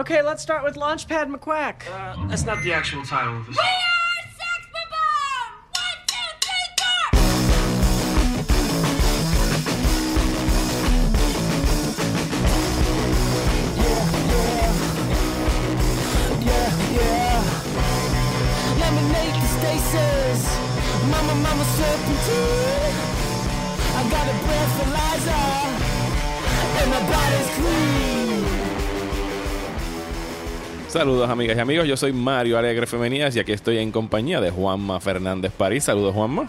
Okay, let's start with Launchpad McQuack. Uh, that's not the actual title of the We Saludos amigas y amigos, yo soy Mario Alegre Femenías y aquí estoy en compañía de Juanma Fernández París. Saludos Juanma.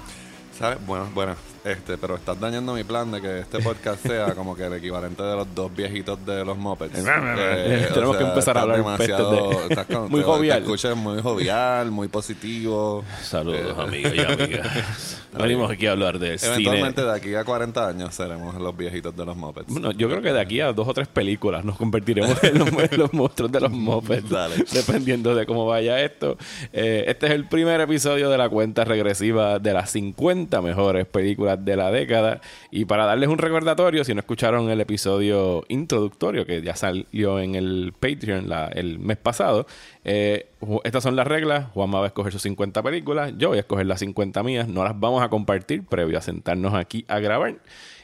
¿Sabes? Bueno, bueno, este, pero estás dañando mi plan de que este podcast sea como que el equivalente de los dos viejitos de los Muppets. Eh, o Tenemos que empezar a hablar demasiado- de- estás con- Muy te- jovial. Te escuchas muy jovial, muy positivo. Saludos Eh, amigos y amigas. Venimos aquí a hablar de Eventualmente cine. de aquí a 40 años seremos los viejitos de los Muppets. Bueno, yo creo que de aquí a dos o tres películas nos convertiremos en los, en los monstruos de los Muppets. Dale. Dependiendo de cómo vaya esto. Eh, este es el primer episodio de la cuenta regresiva de las 50 mejores películas de la década. Y para darles un recordatorio, si no escucharon el episodio introductorio que ya salió en el Patreon el mes pasado, eh, estas son las reglas. Juanma va a escoger sus 50 películas. Yo voy a escoger las 50 mías. No las vamos a compartir previo a sentarnos aquí a grabar.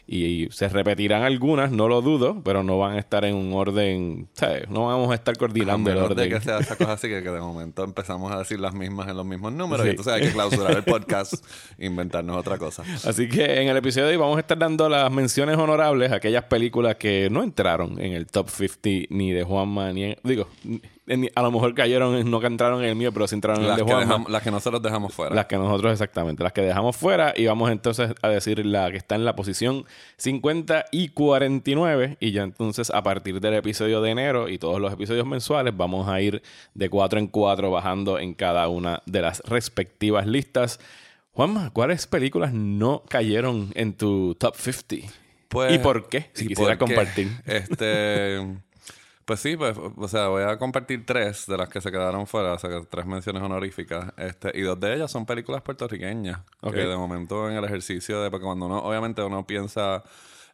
Y se repetirán algunas, no lo dudo, pero no van a estar en un orden, ¿sabes? No vamos a estar A coordinando el menos de orden. que sea esa cosa así que, que de momento empezamos a decir las mismas en los mismos números Sí. y entonces hay que clausurar el podcast inventarnos otra cosa. Así que en el episodio de hoy vamos a estar dando las menciones honorables a aquellas películas que no entraron en el top 50 ni de Juanma, ni en- digo, a lo mejor cayeron, no que entraron en el mío, pero sí entraron en Las el de dejamos- las que nosotros dejamos fuera. Las que nosotros exactamente, las que dejamos fuera y vamos entonces a decir la que está en la posición 50 y 49 y ya entonces a partir del episodio de enero y todos los episodios mensuales vamos a ir de 4 en 4 bajando en cada una de las respectivas listas. Juanma, ¿cuáles películas no cayeron en tu top 50? Pues- ¿Y por qué? Si ¿Y quisiera compartir. Este. Pues sí, pues, o sea, voy a compartir tres de las que se quedaron fuera, o sea, tres menciones honoríficas, este, y dos de ellas son películas puertorriqueñas, Ok. que de momento en el ejercicio de, porque cuando uno, obviamente uno piensa,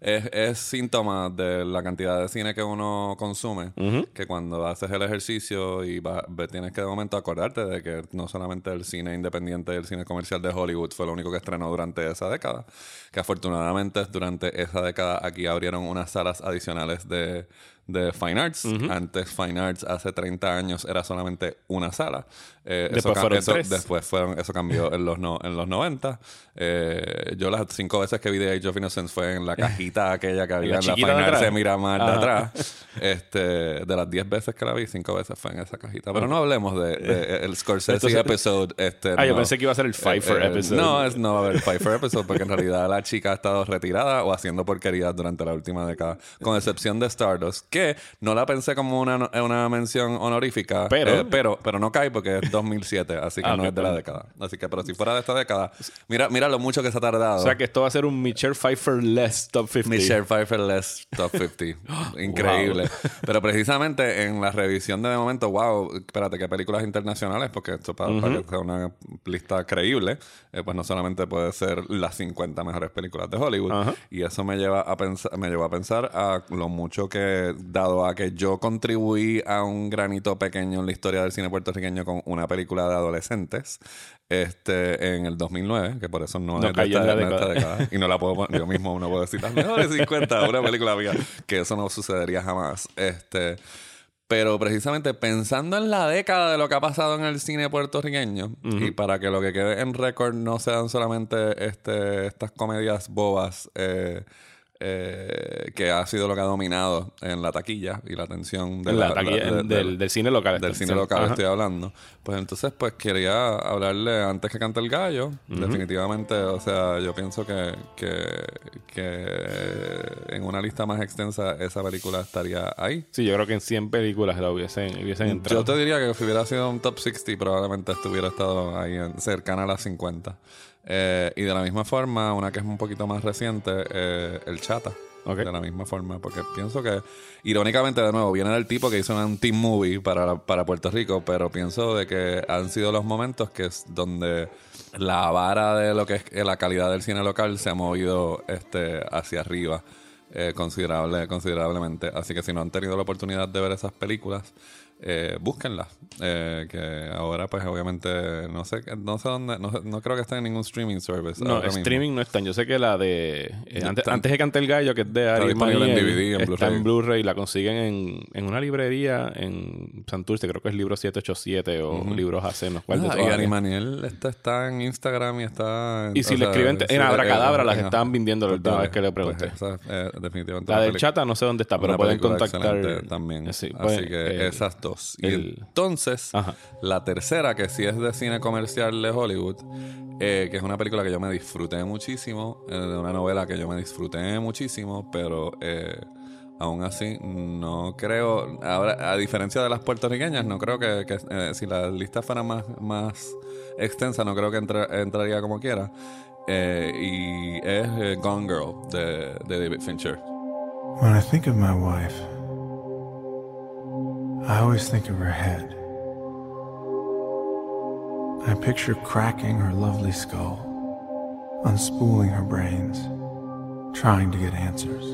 es, es síntoma de la cantidad de cine que uno consume, que cuando haces el ejercicio y va- tienes que de momento acordarte de que no solamente el cine independiente y el cine comercial de Hollywood fue lo único que estrenó durante esa década, que afortunadamente durante esa década aquí abrieron unas salas adicionales de, de Fine Arts. Antes Fine Arts hace 30 años era solamente una sala. Eh, eso Después ca- fueron eso- tres. Después fueron, eso cambió en los, no, en los 90. Eh, yo las cinco veces que vi The Age of Innocence fue en la cajita aquella que había la en la Fine de Arts de Miramar de atrás. Este, de las 10 veces que la vi, cinco veces fue en esa cajita. Pero no hablemos de, de el Scorsese Entonces- episode. Este, Ah, yo no. pensé que iba a ser el Pfeiffer Eh, eh, episode. No, es, no va a haber Pfeiffer episode porque en realidad la chica ha estado retirada o haciendo porquerías durante la última década. Con excepción de Stardust, que no la pensé como una, una mención honorífica. Pero- eh, pero, pero no cae porque es 2007, así que Ah, no es de la década. Así que, pero si fuera de esta década, mira, mira lo mucho que se ha tardado. O sea que esto va a ser un Michelle Pfeiffer less top 50. Michelle Pfeiffer less top 50. Increíble. Pero precisamente en la revisión de, de momento, wow, espérate, ¿qué películas internacionales? Porque esto para, para que sea una lista creíble, eh, pues no solamente puede ser las 50 mejores películas de Hollywood. Y eso me lleva a pensar, me llevó a pensar a lo mucho que, dado a que yo contribuí a un granito pequeño en la historia del cine puertorriqueño con una película de adolescentes, este, en el 2009, que por eso no, No es de esta, de esta década. Y no la puedo poner, yo mismo no puedo decir las mejores 50, una película mía, que eso no sucedería jamás. Este, pero precisamente pensando en la década de lo que ha pasado en el cine puertorriqueño, y para que lo que quede en récord no sean solamente este, estas comedias bobas, eh, eh, que ha sido lo que ha dominado en la taquilla y la atención de la la- taquilla, de- del, de- del cine local. del este, cine local Ajá. estoy hablando. Pues entonces, pues quería hablarle antes que cante el gallo. Definitivamente, o sea, yo pienso que, que, que en una lista más extensa esa película estaría ahí. Sí, yo creo que en 100 películas la hubiesen, hubiesen entrado. Yo te diría que si hubiera sido un top 60, probablemente estuviera estado ahí en- cercana a las 50. Eh, y de la misma forma, una que es un poquito más reciente, eh, El Chata. De la misma forma, porque pienso que, irónicamente, de nuevo, viene del tipo que hizo un team movie para, para Puerto Rico, pero pienso de que han sido los momentos que es donde la vara de lo que es la calidad del cine local se ha movido este, hacia arriba. eh, considerable, considerablemente. Así que si no han tenido la oportunidad de ver esas películas, eh, búsquenlas. Eh, que ahora, pues, obviamente, no sé, no sé dónde, no, no creo que estén en ningún streaming service. No, mismo. streaming no están. Yo sé que la de. eh, antes, están. antes de Cante el Gallo, que es de Ari disponible en DVD, en está Blu-ray. en Blu-ray. La consiguen en, en una librería en Santurce. Creo que es libro 787 o libros AC. No cuál de Ah, y todas. Ari Maniel está, está en Instagram y está... Y si le escriben en Abracadabra, las estaban vendiendo la pues última vez que le Pues pregunté. esa, eh, definitivamente La una del chata no sé dónde está, pero pueden contactar. también. Sí, Así pueden- que el- Y el- entonces, Ajá. la tercera, que sí es de cine comercial de Hollywood, eh, que es una película que yo me disfruté muchísimo, eh, de una novela que yo me disfruté muchísimo, pero eh, aún así no creo, ahora a diferencia de las puertorriqueñas, no creo que, que, eh, si la lista fuera más, más extensa, no creo que entra- entraría como quiera. Eh, y es eh, Gone Girl de, de David Fincher. When I think of my wife, I always think of her head. I picture cracking her lovely skull, unspooling her brains, trying to get answers.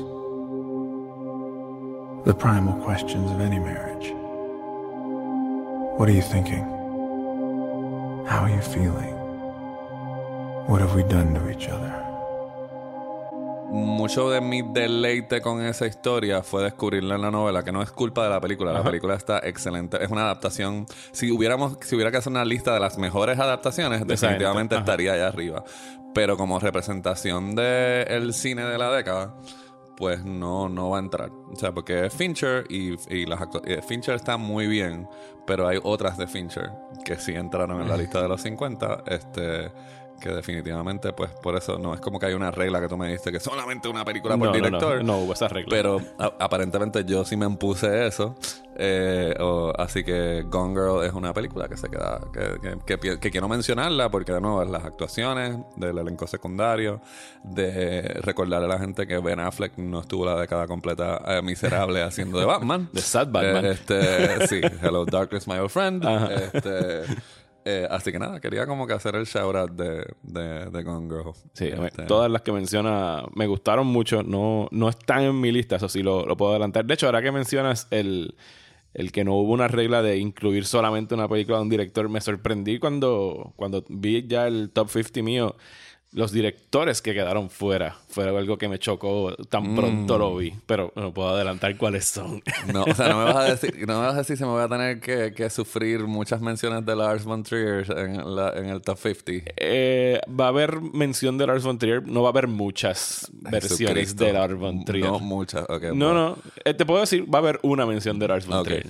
The primal questions of any marriage. What are you thinking? How are you feeling? What have we done to each other? Mucho de mi deleite con esa historia fue descubrirla en la novela, que no es culpa de la película. La película está excelente. Es una adaptación. Si hubiéramos, si hubiera que hacer una lista de las mejores adaptaciones, definitivamente estaría allá arriba. Pero como representación del cine de la década, pues no, no va a entrar. O sea, porque es Fincher y, y las eh, Fincher está muy bien, pero hay otras de Fincher que sí entraron en la lista de los 50. Este. Que definitivamente, pues por eso no es como que hay una regla que tú me diste que solamente una película por No, no, no, director. no hubo esa regla. Pero a- aparentemente yo sí me impuse eso. Eh, o- así que Gone Girl es una película que se queda. Que, que- que pi- que quiero mencionarla porque, de nuevo, es las actuaciones del elenco secundario. De recordarle a la gente que Ben Affleck no estuvo la década completa eh, miserable haciendo de Batman. The sad Batman. Eh, este, sí, Hello Darkness, my old friend. Este, eh, así que nada, quería como que hacer el shout out de, de, de Gone Girl. Sí, Este, todas las que menciona me gustaron mucho. No, no están en mi lista, eso sí lo, lo puedo adelantar. De hecho, ahora que mencionas el, el que no hubo una regla de incluir solamente una película de un director, me sorprendí cuando, cuando vi ya el top 50 mío. Los directores que quedaron fuera fue algo que me chocó tan pronto lo vi, pero no puedo adelantar cuáles son. No, o sea, no me vas a decir, no me vas a decir si me voy a tener que, que sufrir muchas menciones de Lars von Trier en, la- en el top 50. Eh, va a haber mención de Lars von Trier, no va a haber muchas versiones de Lars von Trier. No muchas, ok. No, bueno. no. Eh, te puedo decir, va a haber una mención de Lars von Ok, Trier.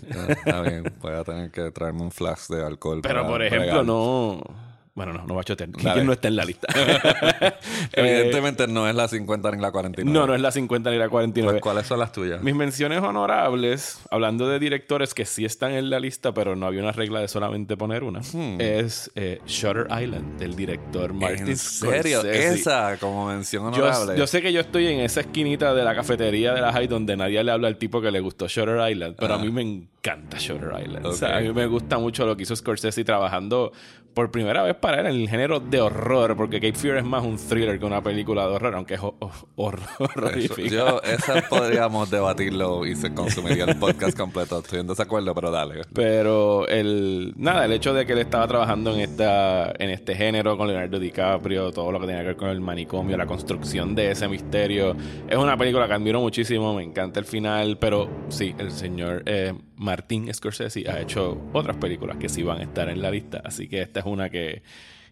ah, bien. Voy a tener que traerme un flash de alcohol. Pero para por ejemplo, no. Bueno, no, no va a chotear. Dale. ¿Quién no está en la lista? Evidentemente no es la 50 ni la 49. Eh, no, no es la 50 ni la 49. Pues, ¿Cuáles son las tuyas? Mis menciones honorables, hablando de directores que sí están en la lista, pero no había una regla de solamente poner una, es eh, Shutter Island, del director Martin ¿En serio? Scorsese. Esa como mención honorable. yo sé que yo estoy en esa esquinita de la cafetería de la High donde nadie le habla al tipo que le gustó Shutter Island, pero a mí me encanta Shutter Island. O sea, Ah. A mí me gusta mucho lo que hizo Scorsese trabajando por primera vez para él en el género de horror, porque Cape Fear es más un thriller que una película de horror, aunque es ho- ho- horror- Eso, yo, esa podríamos debatirlo y se consumiría el podcast completo. Estoy en desacuerdo, pero dale. Pero el nada, el hecho de que él estaba trabajando en esta en este género con Leonardo DiCaprio, todo lo que tenía que ver con el manicomio, la construcción de ese misterio, es una película que admiro muchísimo, me encanta el final, pero sí, el señor eh, Martín Scorsese ha hecho otras películas que sí van a estar en la lista, así que esta es una que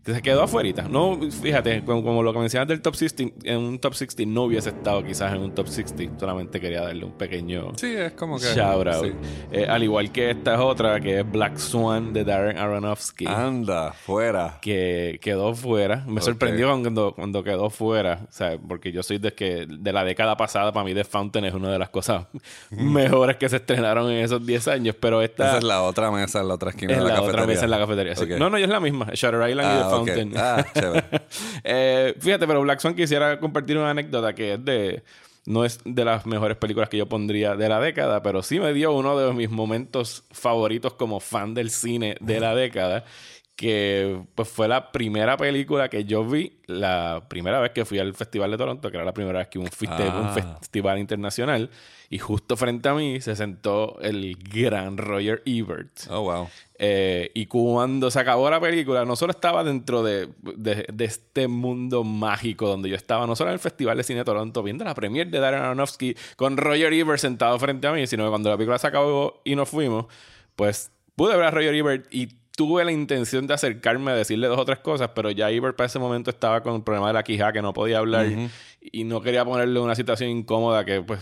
se quedó afuera. No, fíjate, como, como lo que mencionas del top 60, en un top 60 no hubiese estado quizás en un top 60. Solamente quería darle un pequeño Sí, es como que. shout out. sí. Eh, al igual que esta es otra, que es Black Swan de Darren Aronofsky. Anda, fuera. Que quedó fuera. Me sorprendió cuando, cuando quedó fuera. O sea, porque yo soy de que de la década pasada, para mí The Fountain es una de las cosas mejores que se estrenaron en esos 10 años. Pero esta Esa es la otra mesa en la otra esquina es de la, la cafetería. otra mesa en la cafetería. No, no, es la misma. Shutter Island y The Ah. Ah, chévere. Eh, fíjate, pero Black Swan quisiera compartir una anécdota que es de. No es de las mejores películas que yo pondría de la década, pero sí me dio uno de mis momentos favoritos como fan del cine de la década. que pues fue la primera película que yo vi la primera vez que fui al Festival de Toronto, que era la primera vez que hubo un, fiste- Ah. un festival internacional, y justo frente a mí se sentó el gran Roger Ebert. Oh, wow. Eh, y cuando se acabó la película, no solo estaba dentro de, de- de este mundo mágico donde yo estaba, no solo en el Festival de Cine de Toronto, viendo la premiere de Darren Aronofsky con Roger Ebert sentado frente a mí, sino que cuando la película se acabó y nos fuimos, pues pude ver a Roger Ebert y tuve la intención de acercarme a decirle dos o tres cosas, pero ya Ebert para ese momento estaba con el problema de la quija, que no podía hablar y no quería ponerle una situación incómoda que pues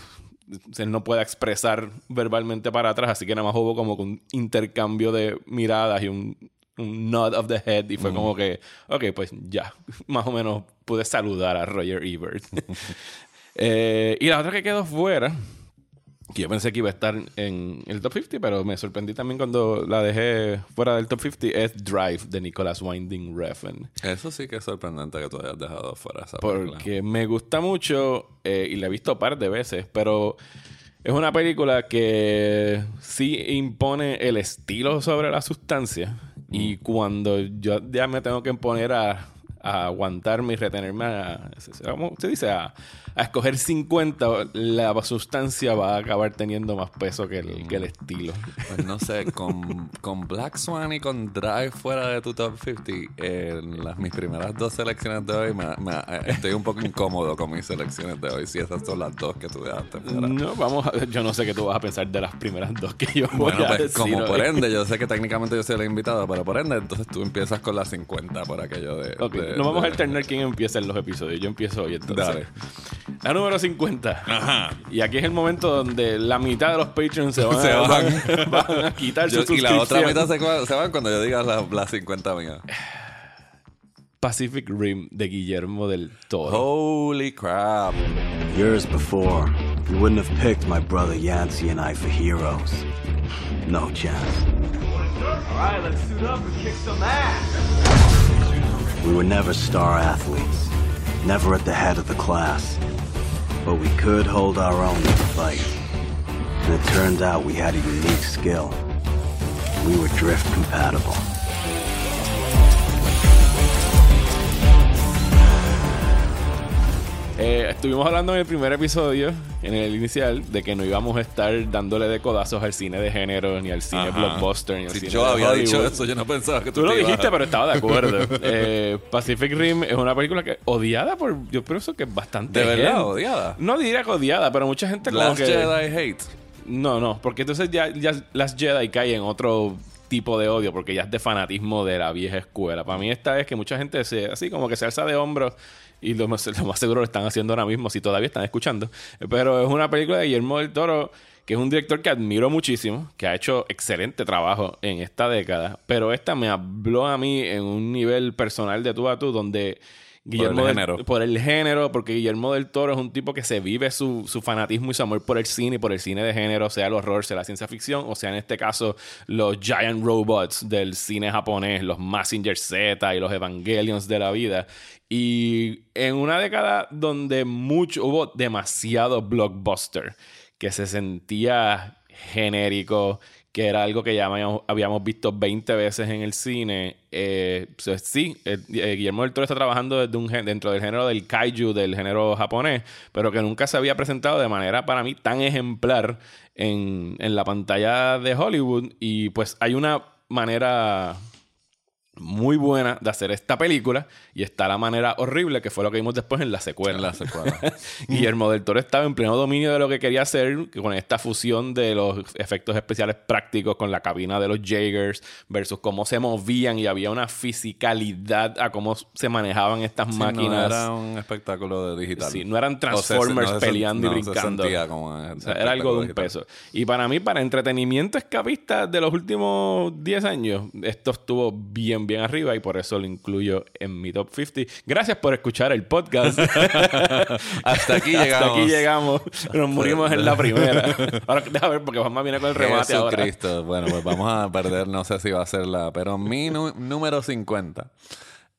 él no pueda expresar verbalmente para atrás, así que nada más hubo como un intercambio de miradas y un, un nod of the head y fue como que, ok, pues ya, más o menos pude saludar a Roger Ebert. Eh, y la otra que quedó fuera, que yo pensé que iba a estar en el top 50, pero me sorprendí también cuando la dejé fuera del top 50, es Drive de Nicholas Winding Refn. Eso sí que es sorprendente que tú hayas dejado fuera esa película. Porque me gusta mucho eh, y la he visto un par de veces, pero es una película que sí impone el estilo sobre la sustancia. Y cuando yo ya me tengo que poner a, a aguantarme y retenerme a, ¿cómo se dice? A, a escoger 50, la sustancia va a acabar teniendo más peso que el, que el estilo. Pues no sé, con, con Black Swan y con Drive fuera de tu top 50, en las, mis primeras dos selecciones de hoy, me- me- estoy un poco incómodo con mis selecciones de hoy. Si esas son las dos que tú dejaste fuera. No, vamos a ver, yo no sé qué tú vas a pensar de las primeras dos que yo voy Bueno, a pues decir como hoy. por ende, yo sé que técnicamente yo soy el invitado, pero por ende, entonces tú empiezas con las 50 por aquello de. Ok, de- nos vamos de- a alternar quién empieza en los episodios. Yo empiezo hoy entonces. Dale. La número 50. Y aquí es el momento donde la mitad de los Patreons se van, Se a, van. van a quitar Yo- su y la otra suscripción. mitad se, se van cuando yo diga las las 50 mías. Pacific Rim de Guillermo del Toro. Holy crap. Years before, you wouldn't have picked my brother Yancey and I for heroes. No chance. Alright, let's suit up and kick some ass. We were never star athletes, never at the head of the class. But we could hold our own in the fight. And it turned out we had a unique skill. We were drift compatible. Eh, estuvimos hablando en el primer episodio, en el inicial, de que no íbamos a estar dándole de codazos al cine de género, ni al cine Ajá. blockbuster, ni al Si cine yo de había dicho eso, yo no pensaba que tú, Tú lo te ibas a- dijiste, pero estaba de acuerdo. Eh, Pacific Rim es una película que odiada por. Yo pienso que es bastante. ¿De verdad? ¿Odiada? No diría que odiada, pero mucha gente como Last que. Jedi Hate. No, no, porque entonces ya, ya las Jedi cae en otro tipo de odio, porque ya es de fanatismo de la vieja escuela. Para mí esta es que mucha gente se, así como que se alza de hombros y lo más, seguro lo están haciendo ahora mismo, si todavía están escuchando. Pero es una película de Guillermo del Toro, que es un director que admiro muchísimo, que ha hecho excelente trabajo en esta década, pero esta me habló a mí en un nivel personal de tú a tú, donde... Guillermo el del- género. por el género, porque Guillermo del Toro es un tipo que se vive su, su fanatismo y su amor por el cine y por el cine de género, sea el horror, sea la ciencia ficción, o sea en este caso los giant robots del cine japonés, los Massinger Z y los Evangelions de la vida. Y en una década donde mucho, hubo demasiado blockbuster, que se sentía genérico, que era algo que ya habíamos, visto 20 veces en el cine. Eh, sí, eh, eh, Guillermo del Toro está trabajando desde un, dentro del género del kaiju, del género japonés, pero que nunca se había presentado de manera para mí tan ejemplar en, en la pantalla de Hollywood. Y pues hay una manera muy buena de hacer esta película y está la manera horrible que fue lo que vimos después en la secuela. En la secuela. Guillermo del Toro estaba en pleno dominio de lo que quería hacer con esta fusión de los efectos especiales prácticos con la cabina de los Jaegers versus cómo se movían y había una fisicalidad a cómo se manejaban estas Sí, máquinas. No era un espectáculo de digital. Sí, no eran O sea, Transformers no se- peleando y no se brincando. sentía como O sea, era algo de un digital. peso. Y para mí, para entretenimiento escapista de los últimos 10 años, esto estuvo bien, bien arriba y por eso lo incluyo en mi top 50. Gracias por escuchar el podcast. Hasta aquí Hasta llegamos. aquí llegamos. Nos murimos en la primera. Ahora deja ver porque Juanma viene con el remate ahora. Bueno, pues vamos a perder, no sé si va a ser la. Pero mi número 50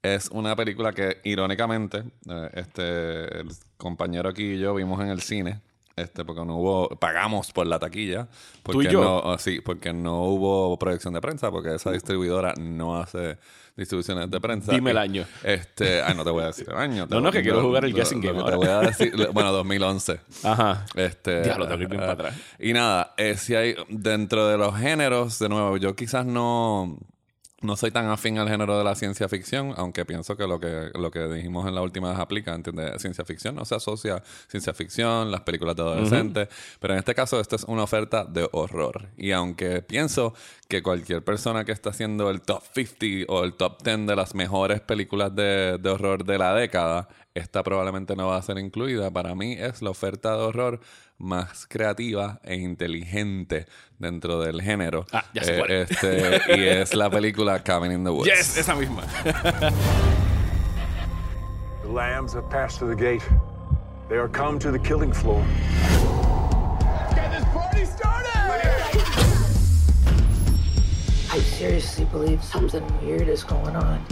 es una película que, irónicamente, eh, este el compañero aquí y yo vimos en el cine Este, porque no hubo, pagamos por la taquilla. Porque ¿Tú y yo? No, ah, sí, porque no hubo proyección de prensa, porque esa distribuidora no hace distribuciones de prensa. Dime el año. Este, ay, no te voy a decir el año. No, no, que quiero jugar el guessing lo game Te voy a decir, bueno, 2011. Ajá. Este, Diablo, tengo que ir bien eh, para atrás. Y nada, eh, si hay dentro de los géneros, de nuevo, yo quizás no, no soy tan afín al género de la ciencia ficción, aunque pienso que lo que, lo que dijimos en la última vez aplica, ¿entiendes? Ciencia ficción no se asocia a ciencia ficción, las películas de adolescentes, pero en este caso esto es una oferta de horror. Y aunque pienso que cualquier persona que está haciendo el top 50 o el top 10 de las mejores películas de, de horror de la década, esta probablemente no va a ser incluida. Para mí es la oferta de horror más creativa e inteligente dentro del género. Ah, ya sé Eh, cuál. este, y es la película Cabin in the Woods. Yes, esa misma. The lambs have passed through the gate. They are come to the killing floor. I seriously believe something weird is going on.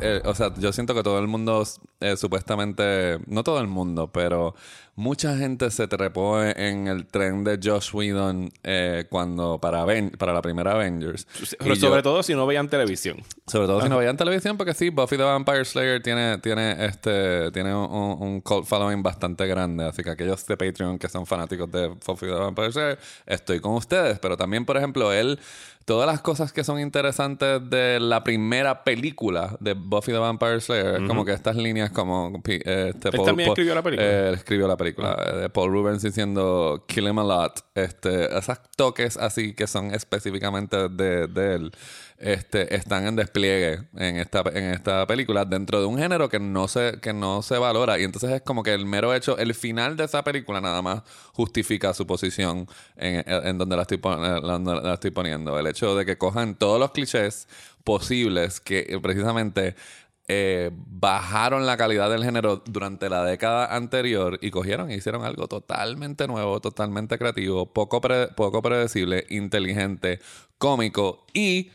Eh, o sea, yo siento que todo el mundo, eh, supuestamente, no todo el mundo, pero mucha gente se trepó en, en el tren de Josh Whedon eh, cuando para, Aven- para la primera Avengers. Pero Y sobre yo- todo si no veían televisión. Sobre todo si no veían televisión, porque sí, Buffy the Vampire Slayer tiene, tiene, este, tiene un, un cult following bastante grande. Así que aquellos de Patreon que son fanáticos de Buffy the Vampire Slayer, estoy con ustedes. Pero también, por ejemplo, él, todas las cosas que son interesantes de la primera película de Buffy the Vampire Slayer, como que estas líneas como... pi- Este, ¿Él también escribió la película? Ah. eh, escribió la película. eh, de Paul Rubens diciendo Kill him a lot. Este, esos toques así que son específicamente de, de él. Este, están en despliegue en esta, en esta película dentro de un género que no se, que no se valora. Y entonces es como que el mero hecho, el final de esa película nada más justifica su posición en, en donde la estoy, eh, la estoy poniendo. El hecho de que cojan todos los clichés posibles que eh, precisamente eh, bajaron la calidad del género durante la década anterior y cogieron e hicieron algo totalmente nuevo, totalmente creativo, poco, poco predecible, inteligente, cómico y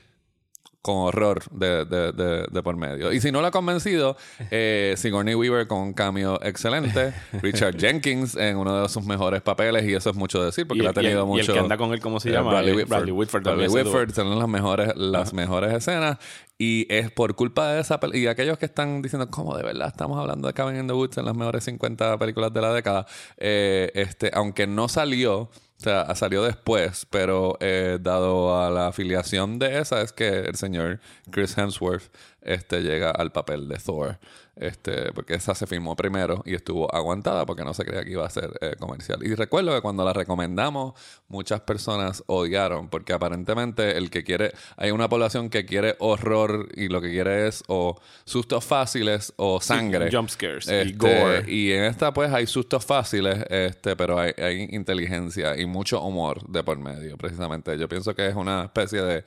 con horror de, de- de- de por medio. Y si no lo ha convencido, eh, Sigourney Weaver con un cameo excelente, Richard Jenkins en uno de sus mejores papeles, y eso es mucho decir, porque Y ha el- y el- tenido y el mucho... que anda con él, ¿cómo se Eh, llama? Bradley Eh, Whitford. Bradley Whitford Bradley Whitford son las mejores, las mejores escenas. Y es por culpa de esa película. Y aquellos que están diciendo, ¿cómo de verdad estamos hablando de Cabin in the Woods en las mejores 50 películas de la década? Eh, este, aunque no salió, sea, salió después, pero eh, dado a la afiliación de esa, es que el señor Chris Hemsworth este, llega al papel de Thor. Este, porque esa se filmó primero y estuvo aguantada porque no se creía que iba a ser eh, comercial. Y recuerdo que cuando la recomendamos, muchas personas odiaron porque aparentemente el que quiere, hay una población que quiere horror y lo que quiere es o sustos fáciles o sangre. jump scares y Este, gore. Y en esta pues hay sustos fáciles, este, pero hay, hay inteligencia y mucho humor de por medio, precisamente. Yo pienso que es una especie de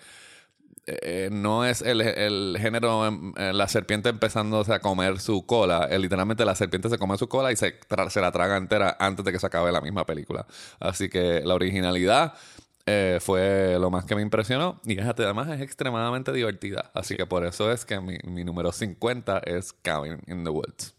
eh, no es el, el género, em, eh, la serpiente empezándose a comer su cola. Eh, literalmente la serpiente se come su cola y se, se la traga entera antes de que se acabe la misma película. Así que la originalidad eh, fue lo más que me impresionó. Y además es extremadamente divertida. Así que por eso es que mi, mi número 50 es Cabin in the Woods.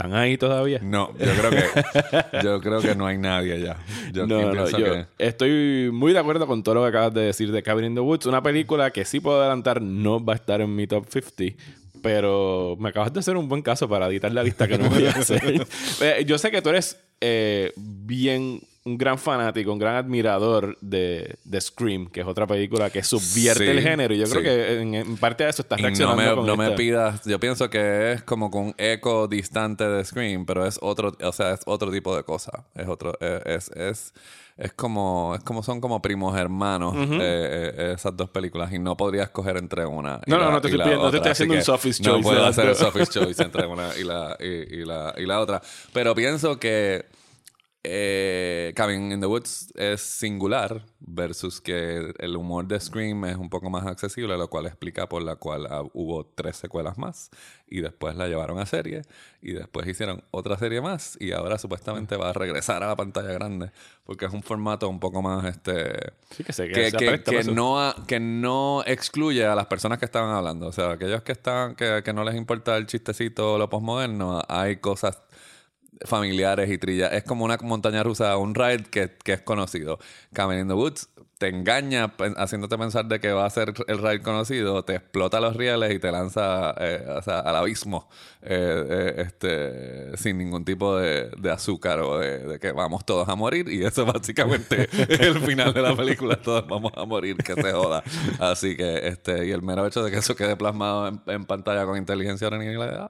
¿Están ahí todavía? No, yo creo que, yo creo que no hay nadie ya. Yo no, no, yo que- estoy muy de acuerdo con todo lo que acabas de decir de Cabin in the Woods. Una película que sí puedo adelantar no va a estar en mi top 50. Pero me acabas de hacer un buen caso para editar la lista que no voy a hacer. Eh, yo sé que tú eres eh, bien un gran fanático, un gran admirador de, de Scream, que es otra película que subvierte Sí, el género. Y yo sí. creo que en, en parte de eso estás Y no reaccionando me, con no me pidas, yo pienso que es como con un eco distante de Scream, pero es otro, o sea, es otro tipo de cosa. Es otro, eh, es, es, es como, es como son como primos hermanos eh, eh, esas dos películas y no podría escoger entre una. y No, no, la- no te y estoy pidiendo- no te estoy haciendo un Sophie's No choice puedo de las hacer el. Sophie's Choice entre una y la, y, y la, y la otra. Pero pienso que eh, Cabin in the Woods es singular versus que el humor de Scream es un poco más accesible, lo cual explica por la cual ah, hubo tres secuelas más y después la llevaron a serie y después hicieron otra serie más y ahora supuestamente va a regresar a la pantalla grande porque es un formato un poco más este Sí, que se- que que, que- no a- que no excluye a las personas que estaban hablando. O sea aquellos que están que, que no les importa el chistecito o lo postmoderno hay cosas familiares y trillas. Es como una montaña rusa, un ride que, que es conocido. Cabin in the Woods te engaña haciéndote pensar de que va a ser el ride conocido, te explota los rieles y te lanza eh, o sea, al abismo eh, eh, este, sin ningún tipo de, de azúcar o de, de que vamos todos a morir. Y eso básicamente es el final de la película. Todos vamos a morir, que se joda. Así que, este, y el mero hecho de que eso quede plasmado en, en pantalla con inteligencia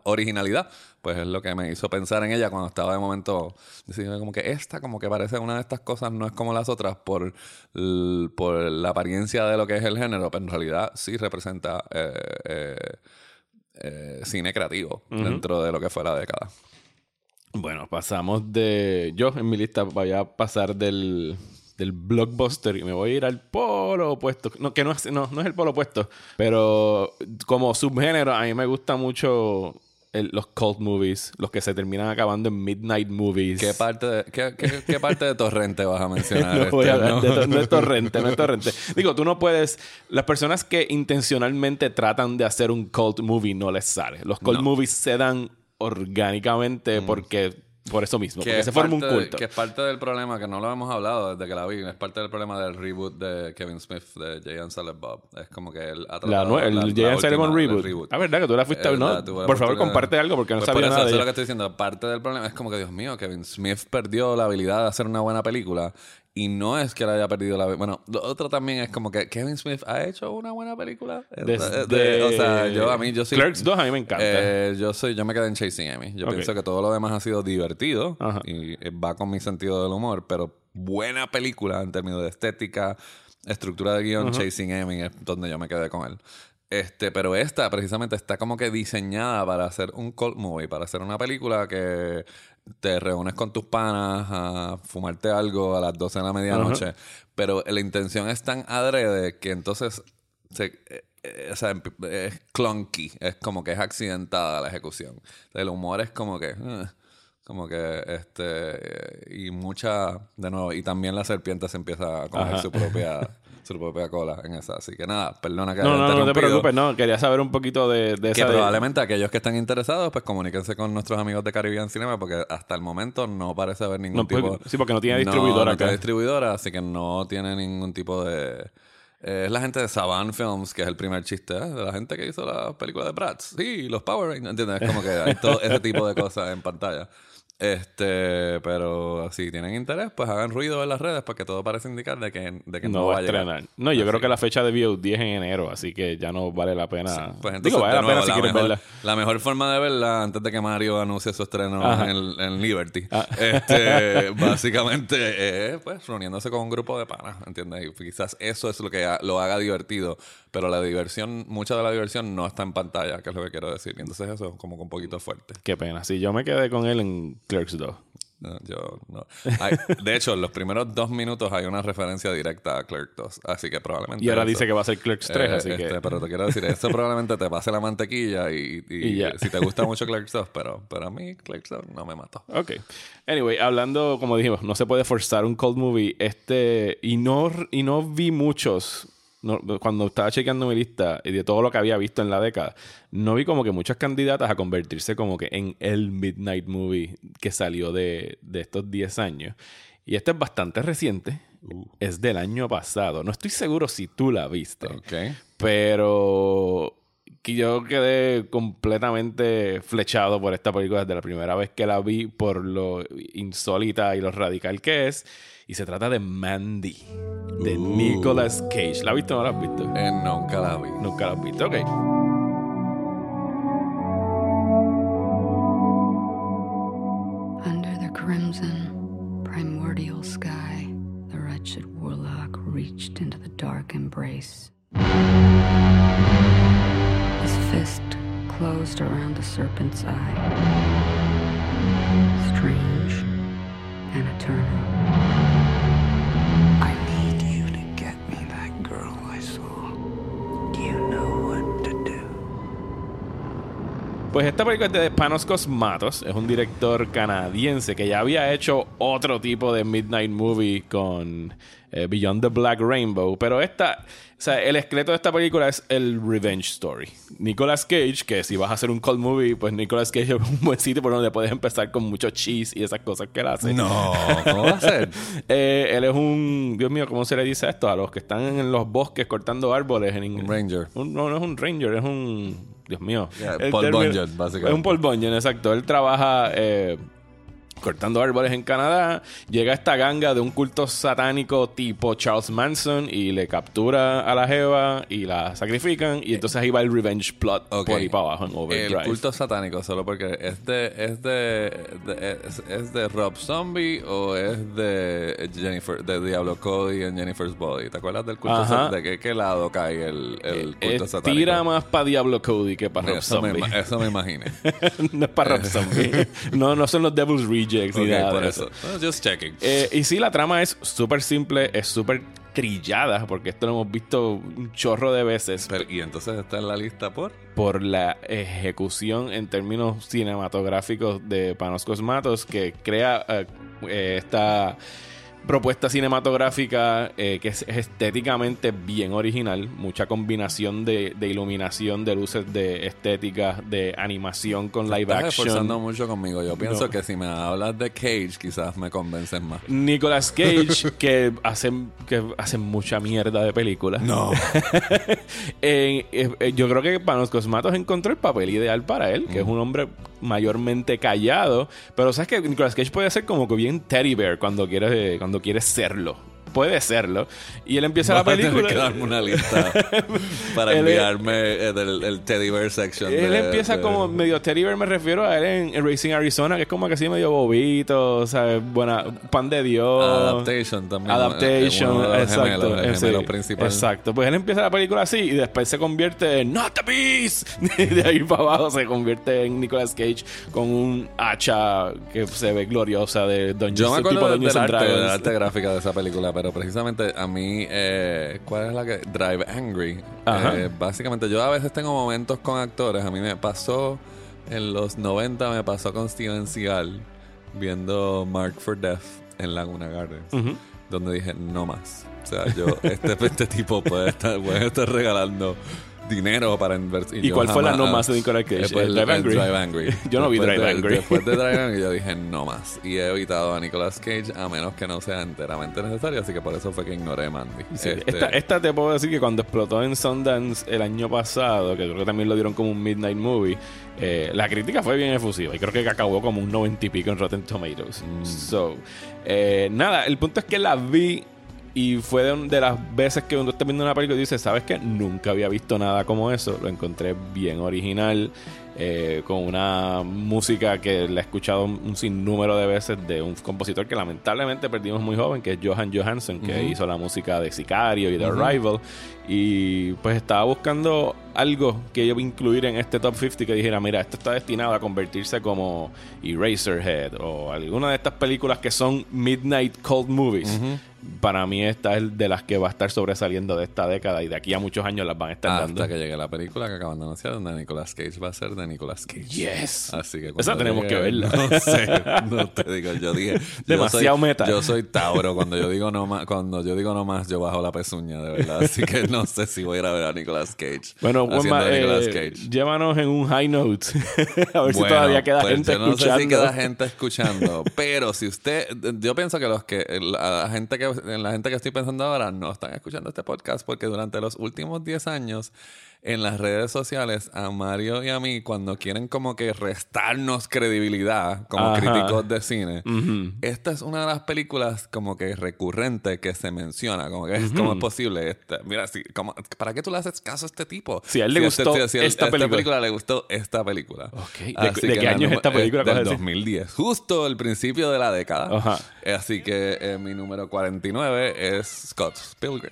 originalidad, pues es lo que me hizo pensar en ella cuando estaba de momento diciendo como que esta como que parece una de estas cosas no es como las otras por, por la apariencia de lo que es el género, pero en realidad sí representa eh, eh, eh, cine creativo dentro de lo que fue la década. Bueno, pasamos de. Yo en mi lista voy a pasar del, del blockbuster y me voy a ir al polo opuesto. No, que no es, no, no es el polo opuesto, pero como subgénero, a mí me gusta mucho el- los cult movies, los que se terminan acabando en midnight movies. ¿Qué parte de, qué, qué- qué parte de Torrente vas a mencionar? no voy a Esther? hablar de to- no es torrente, no es torrente. Digo, tú no puedes. Las personas que intencionalmente tratan de hacer un cult movie no les sale. Los cult No. movies se dan orgánicamente porque. Por eso mismo, porque es se forma un parte de- culto. que es parte del problema, que no lo hemos hablado desde que la vi, es parte del problema del reboot de Kevin Smith, de Jay and Silent Bob. Es como que él ha La tratado nue- el la- Jay la and Silent del reboot. Ah, ¿verdad? Que tú la fuiste a ver, ¿no? la la Por favor, comparte algo porque no Pues sabía por eso, nada de eso es lo que estoy diciendo. Parte del problema es como que, Dios mío, Kevin Smith perdió la habilidad de hacer una buena película. Y no es que le haya perdido la... Bueno, lo otro también es como que Kevin Smith ha hecho una buena película. Desde- De- o sea, yo a mí, yo sí... Clerks 2 a mí me encanta. Eh, yo soy, yo me quedé en Chasing Amy. Yo pienso que todo lo demás ha sido divertido Ajá. y eh, va con mi sentido del humor, pero buena película en términos de estética, estructura de guion, Chasing Amy es donde yo me quedé con él. Este, pero esta precisamente está como que diseñada para hacer un cult movie, para hacer una película que te reúnes con tus panas a fumarte algo a las 12 de la medianoche, pero la intención es tan adrede que entonces se, eh, eh, o sea, es clunky, es como que es accidentada la ejecución. El humor es como que... eh, como que este y mucha de nuevo y también la serpiente se empieza a comer Ajá. su propia su propia cola en esa así que nada perdona que No, haya no, no te interrumpido. preocupes, no. Quería saber un poquito de, de que esa. probablemente aquellos que están interesados pues comuníquense con nuestros amigos de Caribbean Cinema porque hasta el momento no parece haber ningún No, porque- tipo sí, porque no tiene distribuidora no tiene acá. distribuidora así que no tiene ningún tipo de eh, es la gente de Saban Films, que es el primer chiste, ¿eh? de la gente que hizo la película de Bratz. Sí, los Power Rangers, ¿entiendes? Es como que hay todo ese tipo de cosas en pantalla. Este, pero si tienen interés, pues hagan ruido en las redes porque todo parece indicar de que, de que no, no va a llegar. estrenar. No, yo Así creo que la fecha de VOD es en enero, así que ya no vale la pena. Pues entonces, Digo, vale la pena si quieres mejor, verla. la mejor forma de verla antes de que Mario anuncie su estreno en, en Liberty. Ah. Este, básicamente, es pues reuniéndose con un grupo de panas, ¿entiendes? Y quizás eso es lo que ha- lo haga divertido, pero la diversión, mucha de la diversión no está en pantalla, que es lo que quiero decir. Y entonces eso es como que un poquito fuerte. Qué pena. Sí, yo me quedé con él en Clerks 2. No, yo no. Hay- de hecho, en los primeros dos minutos hay una referencia directa a Clerk 2, así que probablemente. Y ahora eso- dice que va a ser Clerks 3, Eh, así que. este, Pero te quiero decir, esto probablemente te pase la mantequilla y, y- Y ya. si te gusta mucho Clerks 2, pero, pero a mí Clerks 2 no me mató. Ok. Anyway, hablando, como dijimos, no se puede forzar un cold movie. Este. Y no, y no vi muchos. No- cuando estaba chequeando mi lista y de todo lo que había visto en la década, no vi como que muchas candidatas a convertirse como que en el Midnight Movie que salió de, de estos 10 años. Y este es bastante reciente. Es del año pasado. No estoy seguro si tú la viste. Ok. Pero que yo quedé completamente flechado por esta película desde la primera vez que la vi, por lo insólita y lo radical que es. Y se trata de Mandy, de Uh. Nicolas Cage. ¿La has visto o no la has visto? Eh, nunca la vi. Nunca la has visto, ok. Esta película es de Panos Cosmatos, es un director canadiense que ya había hecho otro tipo de Midnight Movie con eh, Beyond the Black Rainbow, pero esta, o sea, el esqueleto de esta película es el Revenge Story. Nicolas Cage, que si vas a hacer un cold movie, pues Nicolas Cage es un buen sitio por donde puedes empezar con mucho cheese y esas cosas que él hace. No, ¿cómo va a ser? Eh, él es un, Dios mío, ¿cómo se le dice esto? A los que están en los bosques cortando árboles en inglés. Un ranger. Un- no, no es un ranger, es un. Dios mío. Yeah, Paul Bunyan, básicamente. Es un Paul Bunyan, exacto. Él trabaja eh, cortando árboles en Canadá. Llega esta ganga de un culto satánico tipo Charles Manson y le captura a la Jeva y la sacrifican. Y entonces ahí va el revenge plot por ahí para abajo en Overdrive. El culto satánico, solo porque es de, es de, de- es, es de Rob Zombie o es de Jennifer, de Diablo Cody en Jennifer's Body. ¿Te acuerdas del culto satánico? ¿De qué, qué lado cae el, el culto Eh, satánico? tira más para Diablo Cody que para Rob me, Zombie. eso me imaginé. no es para Rob Zombie. no, no son los Devil's Rejects ni Ok, nada por de eso. just checking. Eh, y sí, la trama es súper simple, es súper trillada, porque esto lo hemos visto un chorro de veces Pero- y entonces está en la lista por... por la ejecución en términos cinematográficos de Panos Cosmatos, que crea eh, eh, esta propuesta cinematográfica eh, que es estéticamente bien original, mucha combinación de, de iluminación, de luces, de estética, de animación con live Estás action. esforzando mucho conmigo. Yo pienso No. que si me hablas de Cage, quizás me convences más. Nicolas Cage, que hace, que hace mucha mierda de películas. No. Eh, eh, eh, yo creo que Panos Cosmatos encontró el papel ideal para él, que es un hombre mayormente callado. Pero sabes que Nicolas Cage puede ser como que bien teddy bear cuando quiere, cuando quiere serlo. Puede serlo. Y él empieza la Vas a tener película. que darme una lista para Él enviarme eh, del el teddy bear section. Él de- empieza de- como medio teddy bear, me refiero a él en, en Racing Arizona, que es como que así medio bobito, ¿sabes? Buena, pan de Dios. Adaptation también. Adaptation, de los exacto. gemelos, el eh, gemelo sí, principal. Exacto. Pues él empieza la película así y después se convierte en Not the Beast. Y de ahí para abajo se convierte en Nicolas Cage con un hacha que se ve gloriosa de Dungeons Yo me tipo acuerdo Dungeons and arte, del Dragons. arte gráfica de esa película, pero precisamente a mí, eh, ¿cuál es la que? Drive Angry. Eh, básicamente, yo a veces tengo momentos con actores. A mí me pasó en los 90, me pasó con Steven Seagal viendo Mark for Death en Laguna Gardens, donde dije, no más. O sea, yo, este, este tipo puede estar, puede estar regalando dinero para invertir. ¿Y cuál fue la no más de Nicolas Cage? Después ¿El Drive Angry? Drive Angry. Yo no vi Drive de- Angry. Después de Drive Angry yo dije no más. Y he evitado a Nicolas Cage a menos que no sea enteramente necesario. Así que por eso fue que ignoré Mandy. Sí, Este, esta, esta te puedo decir que cuando explotó en Sundance el año pasado, que creo que también lo dieron como un Midnight Movie, eh, la crítica fue bien efusiva y creo que acabó como un 90 y pico en Rotten Tomatoes. Mm. So, eh, nada, el punto es que la vi y fue de, de las veces que uno está viendo una película y dice, ¿sabes qué? Nunca había visto nada como eso. Lo encontré bien original. Eh, con una música que la he escuchado un sinnúmero de veces de un compositor que lamentablemente perdimos muy joven, que es Johan Johansson, que hizo la música de Sicario y de. Arrival. Y pues estaba buscando algo que yo incluir en este top 50 que dijera, mira, esto está destinado a convertirse como Eraserhead o alguna de estas películas que son Midnight Cold Movies. Para mí esta es de las que va a estar sobresaliendo de esta década y de aquí a muchos años las van a estar dando. hasta que llegue la película que acaban de anunciar donde Nicolas Cage va a ser de Nicolas Cage. Yes. Así que Esa tenemos que verla. No sé, no te digo, yo dije yo Demasiado soy- meta. Yo soy Tauro, cuando yo digo no más, cuando yo digo no más, yo bajo la pezuña, de verdad. Así que no sé si voy a ir a ver a Nicolas Cage. Bueno, Juanma, eh, llévanos en un high note. a ver si todavía queda pues gente yo no escuchando. sé si queda gente escuchando, pero si usted, yo pienso que los que la gente que la gente que estoy pensando ahora no están escuchando este podcast porque durante los últimos 10 años en las redes sociales a Mario y a mí cuando quieren como que restarnos credibilidad como Ajá. críticos de cine, Ujú. esta es una de las películas como que recurrente que se menciona, como que es como es posible, esta- mira, si, como, ¿para qué tú le haces caso a este tipo? Si a él le este- gustó si a él- esta película. le gustó esta película. Ok. ¿De- de qué año es esta película, eh, Del acabas de decir? 2010. Justo el principio de la década. Ajá. Así que eh, mi número 49 es Scott Pilgrim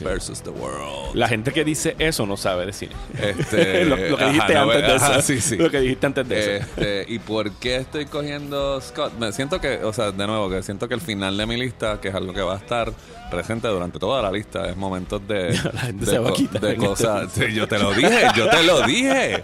versus The World. La gente que dice eso no sabe ver el cine. Este, lo, lo que ajá, dijiste no antes de eso. ajá, sí, sí. Lo que dijiste antes de eso. Este, ¿Y por qué estoy cogiendo Scott? Me siento que, o sea, de nuevo, que siento que el final de mi lista, que es algo que va a estar presente durante toda la lista, es momentos de, La gente de, se va a co- quitar de este cosas. Sí, yo te lo dije, yo te lo dije.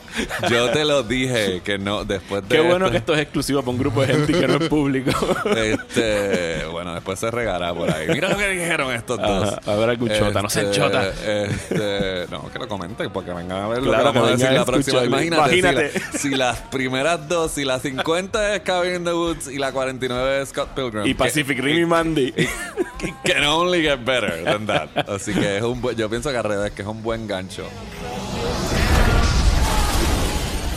Yo te lo dije, que no, después de Qué bueno esto- que esto es exclusivo para un grupo de gente y que no es público. Este, bueno, después se regará por ahí. Mira lo que dijeron estos dos. Ajá, a ver algún chota, no sean chota. Este, no, que lo comenten porque vengan a ver lo Claro, que vamos a que decir la a próxima. Imagínate, Imagínate. Si, la- si las primeras dos, si la 50 es Cabin in the Woods y la 49 es Scott Pilgrim. y Pacific Rim y Mandy. que- can only get better than that. Así que es un yo pienso que al revés, que es un buen gancho.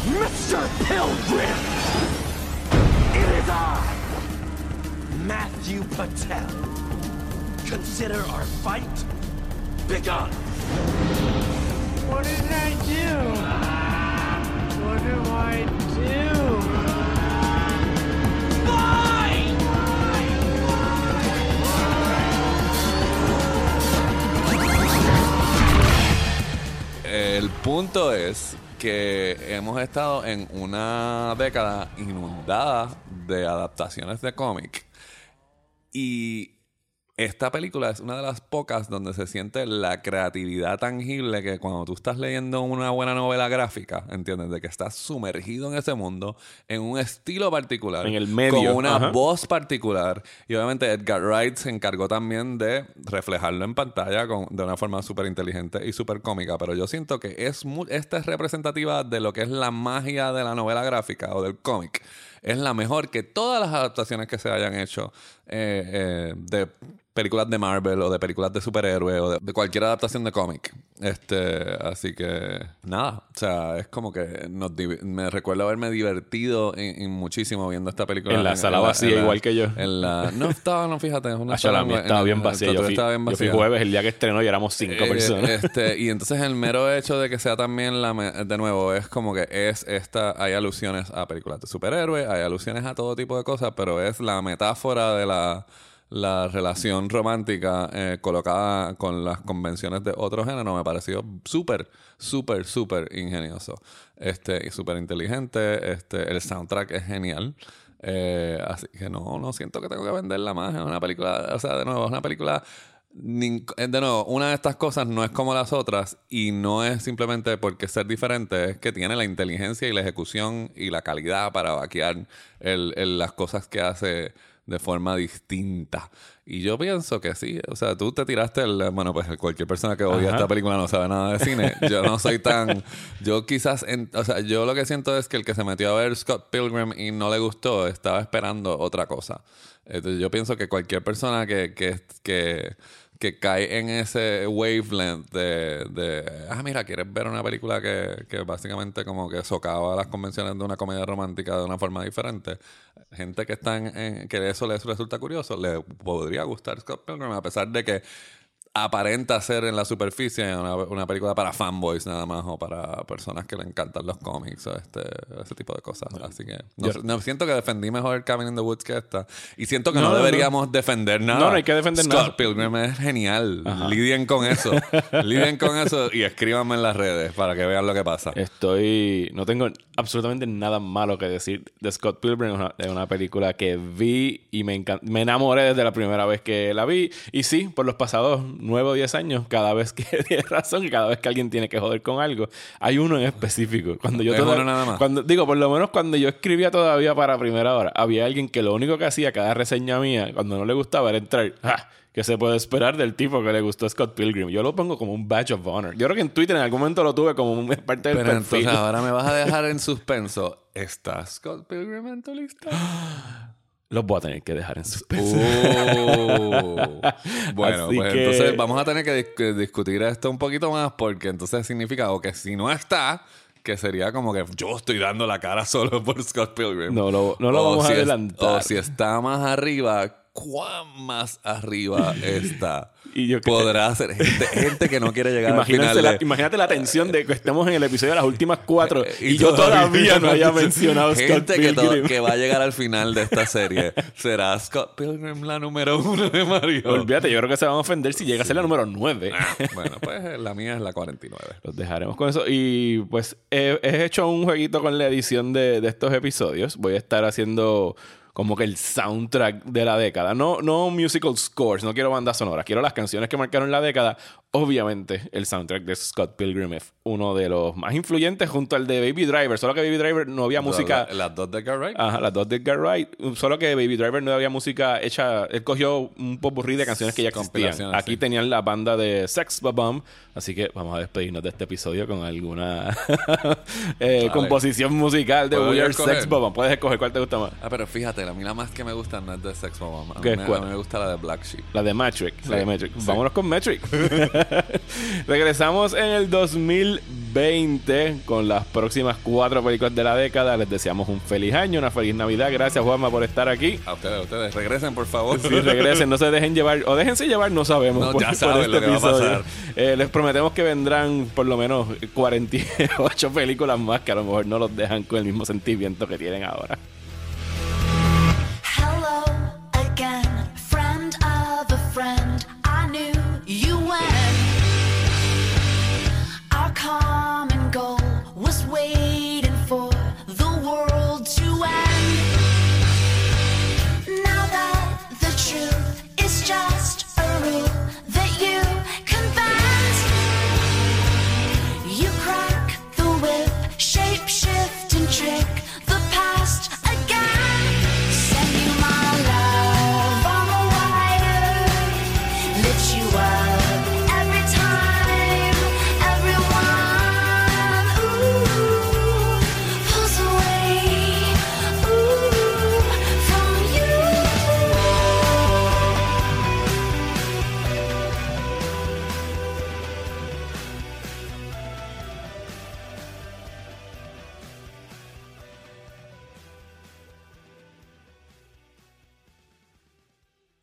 Mr. Pilgrim! It is I, Matthew Patel. Consider our fight begun. El punto es que hemos estado en una década inundada de adaptaciones de cómic. Y esta película es una de las pocas donde se siente la creatividad tangible que cuando tú estás leyendo una buena novela gráfica, ¿entiendes? De que estás sumergido en ese mundo, en un estilo particular. En el medio, Con una ajá. voz particular. Y obviamente Edgar Wright se encargó también de reflejarlo en pantalla con- de una forma súper inteligente y súper cómica. Pero yo siento que es esta es representativa de lo que es la magia de la novela gráfica o del cómic. Es la mejor que todas las adaptaciones que se hayan hecho eh, eh, de películas de Marvel o de películas de superhéroes o de, de cualquier adaptación de cómic. Este, así que nada, o sea, es como que nos me recuerdo haberme divertido en, en muchísimo viendo esta película. En la sala vacía, en la- igual que yo. En la, no estaba, no fíjate, es una sala en- estaba en- bien en- vacía. Yo fui, estaba bien yo fui vacía. jueves, el día que estrenó, y éramos cinco Eh, personas. este, y entonces el mero hecho de que sea también la me- de nuevo es como que es esta hay alusiones a películas de superhéroes, hay alusiones a todo tipo de cosas, pero es la metáfora de la la relación romántica eh, colocada con las convenciones de otro género me pareció súper, súper, súper ingenioso. Este, y súper inteligente. Este, el soundtrack es genial. Eh, así que no, no siento que tengo que venderla más. Es una película, o sea, de nuevo, es una película. eh, De nuevo, una de estas cosas no es como las otras y no es simplemente porque ser diferente, es que tiene la inteligencia y la ejecución y la calidad para vaquear el- las cosas que hace de forma distinta. Y yo pienso que sí. O sea, tú te tiraste el... Bueno, pues cualquier persona que odia Ajá. esta película no sabe nada de cine. Yo no soy tan... Yo quizás... en- o sea, yo lo que siento es que el que se metió a ver Scott Pilgrim y no le gustó estaba esperando otra cosa. Entonces yo pienso que cualquier persona que... que, que que cae en ese wavelength de, de, ah, mira, quieres ver una película que, que básicamente como que socava las convenciones de una comedia romántica de una forma diferente. Gente que está en, en- que eso les resulta curioso, le podría gustar Scott Pilgrim, a pesar de que aparenta ser en la superficie una, una película para fanboys nada más o para personas que le encantan los cómics o este, ese tipo de cosas. Así que no, siento que defendí mejor Cabin in the Woods que esta. Y siento que no, No, no, no. deberíamos defender nada. No, no hay que defender Scott nada. Pilgrim es genial. Lidien con eso. Lidien con eso y escríbanme en las redes para que vean lo que pasa. Estoy. No tengo absolutamente nada malo que decir de Scott Pilgrim. Es una, es una película que vi y me, encan- me enamoré desde la primera vez que la vi. Y sí, por los pasados nueve o diez años, cada vez que tienes razón y cada vez que alguien tiene que joder con algo, hay uno en específico. Cuando yo Es toda- uno nada más. Cuando, digo, por lo menos cuando yo escribía todavía para primera hora, había alguien que lo único que hacía cada reseña mía, cuando no le gustaba, era entrar. "Ja, ¿Qué se puede esperar del tipo que le gustó Scott Pilgrim? Yo lo pongo como un badge of honor. Yo creo que en Twitter en algún momento lo tuve como un- parte del Pero perfil. entonces ahora me vas a dejar en suspenso. ¿Está Scott Pilgrim en tu lista? Los voy a tener que dejar en suspenso. Oh. Bueno, Así pues que- entonces vamos a tener que dis- que discutir esto un poquito más porque entonces significa o que si no está, que sería como que yo estoy dando la cara solo por Scott Pilgrim. No lo- no lo O vamos a es- adelantar. o si está más arriba, cuán más arriba está. Y yo que- Podrá ser gente, gente que no quiere llegar al Imagínate final. la, imagínate la tensión de que estemos en el episodio de las últimas cuatro y, Y yo todavía no haya mencionado Scott Gente que, to- Pilgrim. que va a llegar al final de esta serie. ¿Será Scott Pilgrim la número uno de Mario? Olvídate, yo creo que se van a ofender si llega a ser la número 9. Bueno, pues la mía es la 49. Los dejaremos con eso. Y pues he, he hecho un jueguito con la edición de, de estos episodios. Voy a estar haciendo como que el soundtrack de la década. No, no musical scores, no quiero bandas sonoras. Quiero las canciones que marcaron la década. Obviamente, el soundtrack de Scott Pilgrim es uno de los más influyentes junto al de Baby Driver. Solo que Baby Driver no había música. La- las dos de Edgar Wright. Ajá, las dos de Edgar Wright. Solo que Baby Driver no había música hecha. Él cogió un popurrí de canciones que ya existían. Aquí sí. tenían la banda de Sex Bomb. Así que vamos a despedirnos de este episodio con alguna eh, composición musical de ¿Puedo We yo Are escoger? Sex Bomb. Puedes escoger cuál te gusta más. Ah, pero fíjate, a mí la más que me gusta no es de Sex Bomb. A ¿Qué? me, ¿Cuál? a mí me gusta la de Black Sheep. La de Metric. La Sí, de Metric. sí. Vámonos con Metric. Regresamos en el 2020 con las próximas cuatro películas de la década. Les deseamos un feliz año, una feliz Navidad. Gracias, Juanma, por estar aquí. A ustedes, a ustedes. Regresen, por favor. Si regresen, no se dejen llevar, o déjense llevar, no sabemos. No, ya saben lo que va a pasar. Eh, les prometemos que vendrán por lo menos 48 películas más que a lo mejor no los dejan con el mismo sentimiento que tienen ahora.